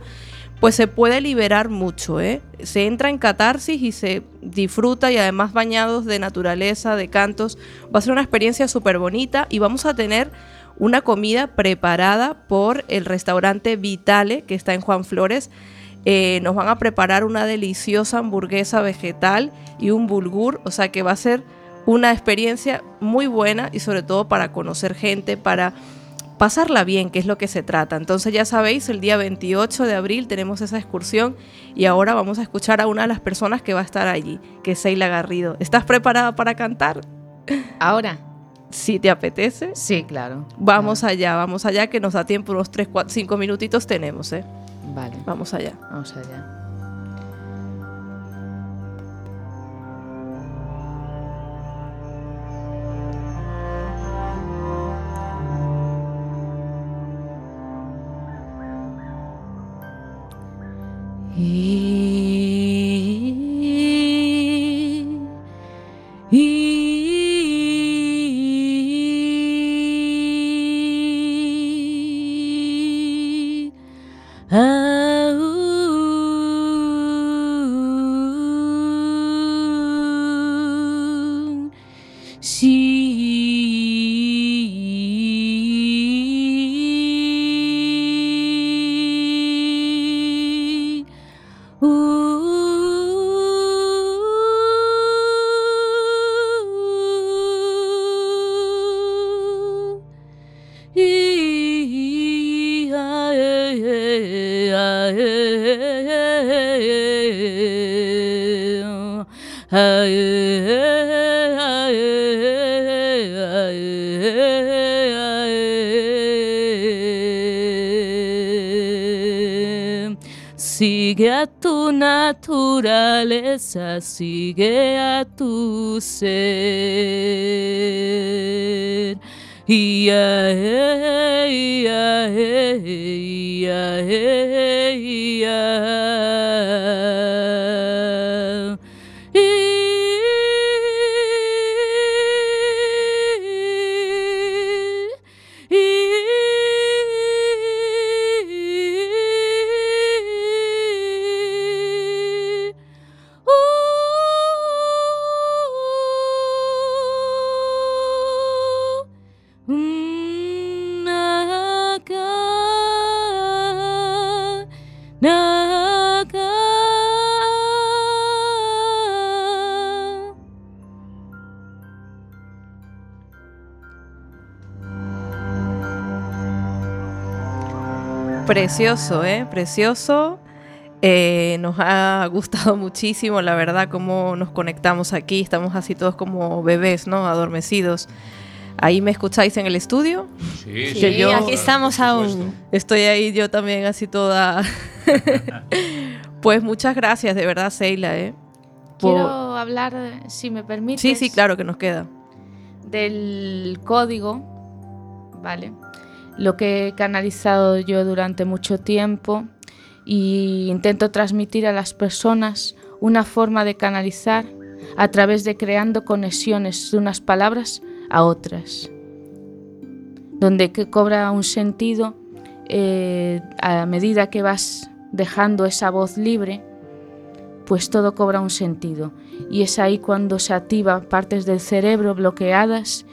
pues se puede liberar mucho, ¿eh? Se entra en catarsis y se disfruta y además bañados de naturaleza, de cantos. Va a ser una experiencia súper bonita y vamos a tener una comida preparada por el restaurante Vitale, que está en Juan Flores. Eh, nos van a preparar una deliciosa hamburguesa vegetal y un bulgur, o sea que va a ser una experiencia muy buena y sobre todo para conocer gente, para pasarla bien, que es lo que se trata. Entonces ya sabéis, el día 28 de abril tenemos esa excursión y ahora vamos a escuchar a una de las personas que va a estar allí, que es Seila Garrido. ¿Estás preparada para cantar? Ahora. Si te apetece. Sí, claro. Vamos allá, vamos allá, que nos da tiempo, unos 3, 4, 5 minutitos tenemos, ¿eh? Vale. Vamos allá. Vamos allá. Precioso, ¿eh? Precioso. Eh, nos ha gustado muchísimo, la verdad, cómo nos conectamos aquí. Estamos así todos como bebés, ¿no? Adormecidos. ¿Ahí me escucháis en el estudio? Sí, sí aquí estamos aún. Estoy ahí yo también así toda. pues muchas gracias, de verdad, Seila. ¿eh? Quiero hablar, si me permites. Sí, sí, claro que nos queda. Del código, ¿vale? Lo que he canalizado yo durante mucho tiempo y intento transmitir a las personas una forma de canalizar a través de creando conexiones de unas palabras a otras, donde cobra un sentido eh, a medida que vas dejando esa voz libre, pues todo cobra un sentido. Y es ahí cuando se activa partes del cerebro bloqueadas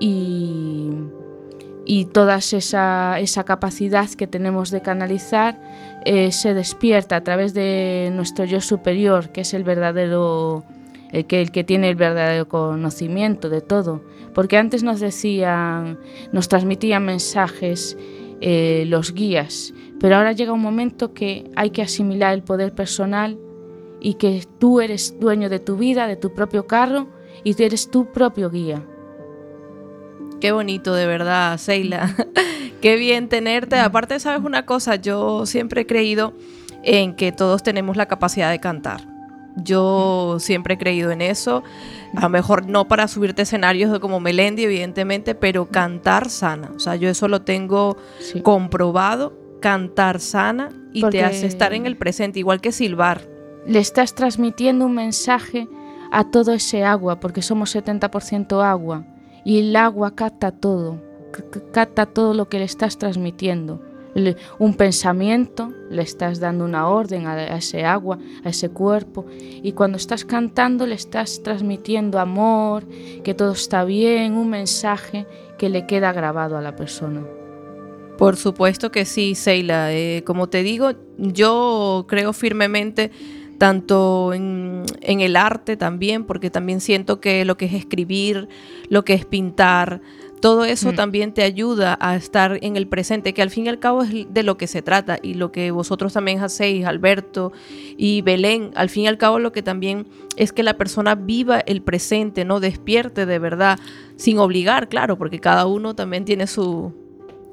y y toda esa, esa capacidad que tenemos de canalizar eh, se despierta a través de nuestro yo superior, que es el verdadero, el que, el que tiene el verdadero conocimiento de todo. Porque antes nos decían, nos transmitían mensajes eh, los guías, pero ahora llega un momento que hay que asimilar el poder personal y que tú eres dueño de tu vida, de tu propio carro y tú eres tu propio guía. Qué bonito, de verdad, Seila. Qué bien tenerte. Aparte, sabes una cosa, yo siempre he creído en que todos tenemos la capacidad de cantar. Yo siempre he creído en eso. A lo mejor no para subirte escenarios de como Melendi, evidentemente, pero cantar sana. O sea, yo eso lo tengo Sí. comprobado. Cantar sana y Porque- te hace estar en el presente, igual que silbar. Le estás transmitiendo un mensaje a todo ese agua, porque somos 70% agua, y el agua capta todo, capta todo lo que le estás transmitiendo. Un pensamiento, le estás dando una orden a, a ese agua, a ese cuerpo, y cuando estás cantando le estás transmitiendo amor, que todo está bien, un mensaje que le queda grabado a la persona. Por supuesto que sí, Seila. Eh, como te digo, yo creo firmemente tanto en, en el arte también, porque también siento que lo que es escribir, lo que es pintar, todo eso Mm. también te ayuda a estar en el presente, que al fin y al cabo es de lo que se trata y lo que vosotros también hacéis, Alberto y Belén, al fin y al cabo lo que también es que la persona viva el presente, no despierte de verdad, sin obligar, claro, porque cada uno también tiene su,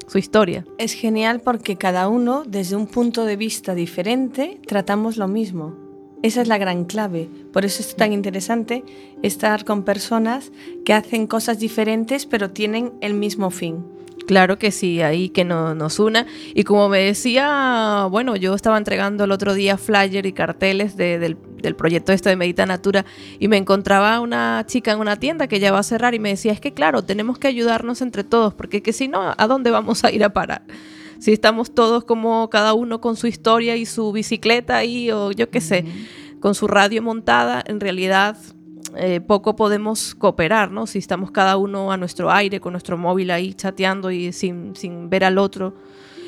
su historia. Es genial porque cada uno, desde un punto de vista diferente, tratamos lo mismo. Esa es la gran clave. Por eso es tan interesante estar con personas que hacen cosas diferentes pero tienen el mismo fin. Claro que sí, ahí que no, nos una. Y como me decía, bueno, yo estaba entregando el otro día flyer y carteles de- del, del proyecto este de Medita Natura y me encontraba una chica en una tienda que ya va a cerrar y me decía, es que claro, tenemos que ayudarnos entre todos, porque que si no, ¿a dónde vamos a ir a parar? Si estamos todos como cada uno con su historia y su bicicleta ahí o yo qué sé, con su radio montada, en realidad eh, poco podemos cooperar, ¿no? Si estamos cada uno a nuestro aire, con nuestro móvil ahí chateando y sin, sin ver al otro.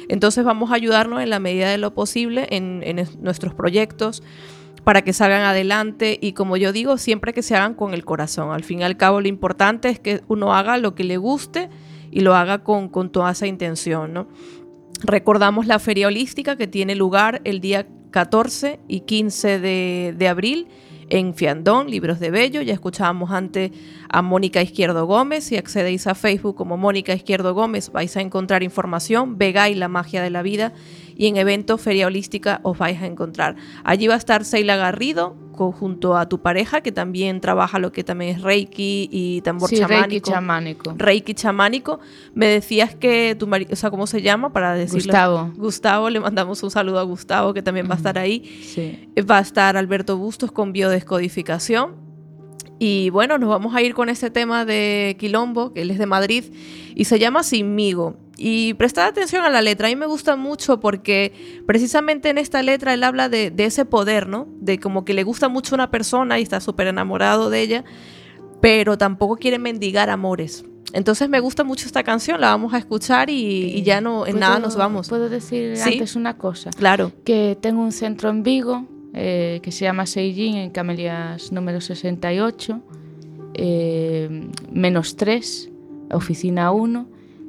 Entonces vamos a ayudarnos en la medida de lo posible en, en es- nuestros proyectos para que salgan adelante y como yo digo, siempre que se hagan con el corazón. Al fin y al cabo lo importante es que uno haga lo que le guste y lo haga con, con toda esa intención, ¿no? Recordamos la feria holística que tiene lugar el día 14 y 15 de, abril en Fiandón, Libros de Bello. Ya escuchábamos antes a Mónica Izquierdo Gómez. Si accedéis a Facebook como Mónica Izquierdo Gómez vais a encontrar información, Vega la magia de la vida. Y en evento Feria Holística os vais a encontrar. Allí va a estar Seila Garrido junto a tu pareja que también trabaja lo que también es Reiki y tambor Sí, chamánico. Reiki chamánico. Reiki chamánico. Me decías que tu marido, o sea, ¿cómo se llama? Para decirlo. Gustavo. Gustavo, le mandamos un saludo a Gustavo, que también va a estar ahí. Sí. Va a estar Alberto Bustos con biodescodificación. Y bueno, nos vamos a ir con este tema de Quilombo, que él es de Madrid, y se llama Sinmigo. Y prestad atención a la letra, a mí me gusta mucho porque precisamente en esta letra él habla de, de ese poder, ¿no? De como que le gusta mucho una persona y está súper enamorado de ella, pero tampoco quiere mendigar amores. Entonces me gusta mucho esta canción, la vamos a escuchar y, y ya no, en ¿Puedo- nada nos vamos. ¿Puedo decir Sí. antes una cosa? Claro. Que tengo un centro en Vigo eh, que se llama Seijin, en Camelias número 68, eh, menos 3, oficina 1,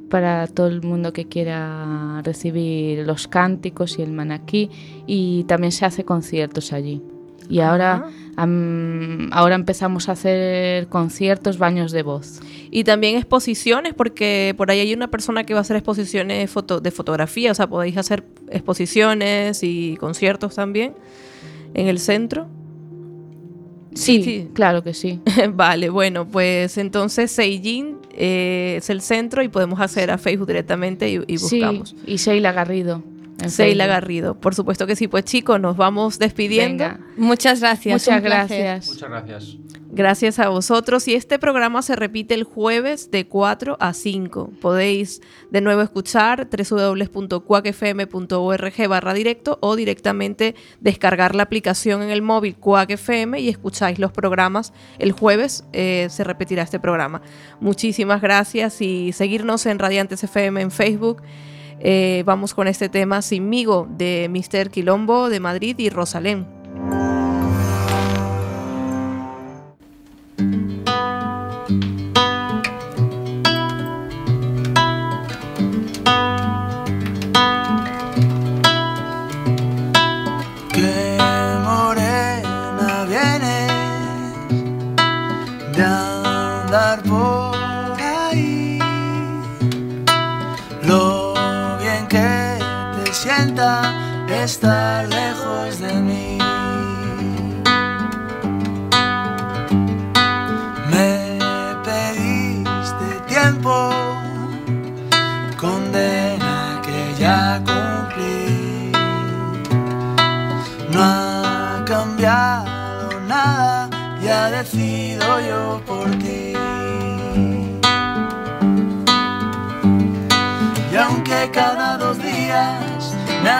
para todo el mundo que quiera recibir los cánticos y el manaquí. Y también se hace conciertos allí. Y ahora, am- ahora empezamos a hacer conciertos, baños de voz. Y también exposiciones, porque por ahí hay una persona que va a hacer exposiciones foto- de fotografía, o sea, podéis hacer exposiciones y conciertos también en el centro. Sí, sí. claro que sí. vale, bueno, pues entonces Seijin eh, es el centro y podemos hacer a Facebook directamente y, y buscamos. Sí, y Sheila Garrido. Seila. Garrido, por supuesto que sí. Pues chicos, nos vamos despidiendo. Venga. Muchas gracias. Muchas gracias. Muchas gracias. Gracias a vosotros. Y este programa se repite el jueves de 4 a 5. Podéis de nuevo escuchar www.cuacfm.org barra directo o directamente descargar la aplicación en el móvil Cuac FM y escucháis los programas. El jueves eh, se repetirá este programa. Muchísimas gracias y seguirnos en Radiantes FM en Facebook. Eh, vamos con este tema Sinmigo de Mr. Quilombo de Madrid y Rosalén. Estar lejos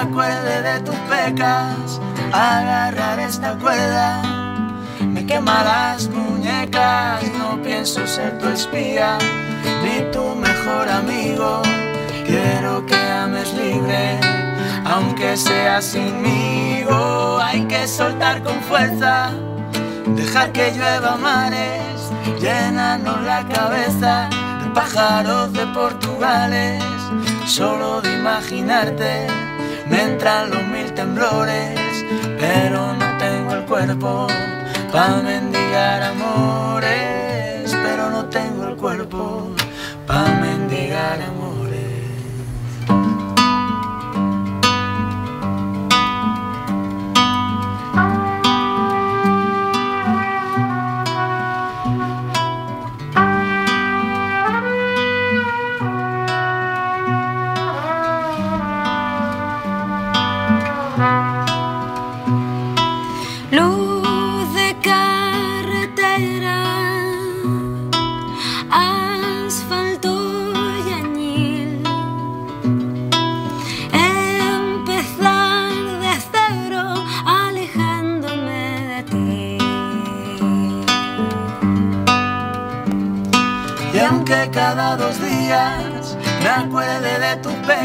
me acuerde de tus pecas, agarrar esta cuerda me quema las muñecas. No pienso ser tu espía ni tu mejor amigo. Quiero que ames libre, aunque sea sinmigo. Hay que soltar con fuerza, dejar que llueva mares, llenarnos la cabeza de pájaros de Portugales. Solo de imaginarte me entran los mil temblores, pero no tengo el cuerpo para mendigar amores, pero no tengo el cuerpo para mendigar amores. Cada dos días. Me acuerde de tu pecado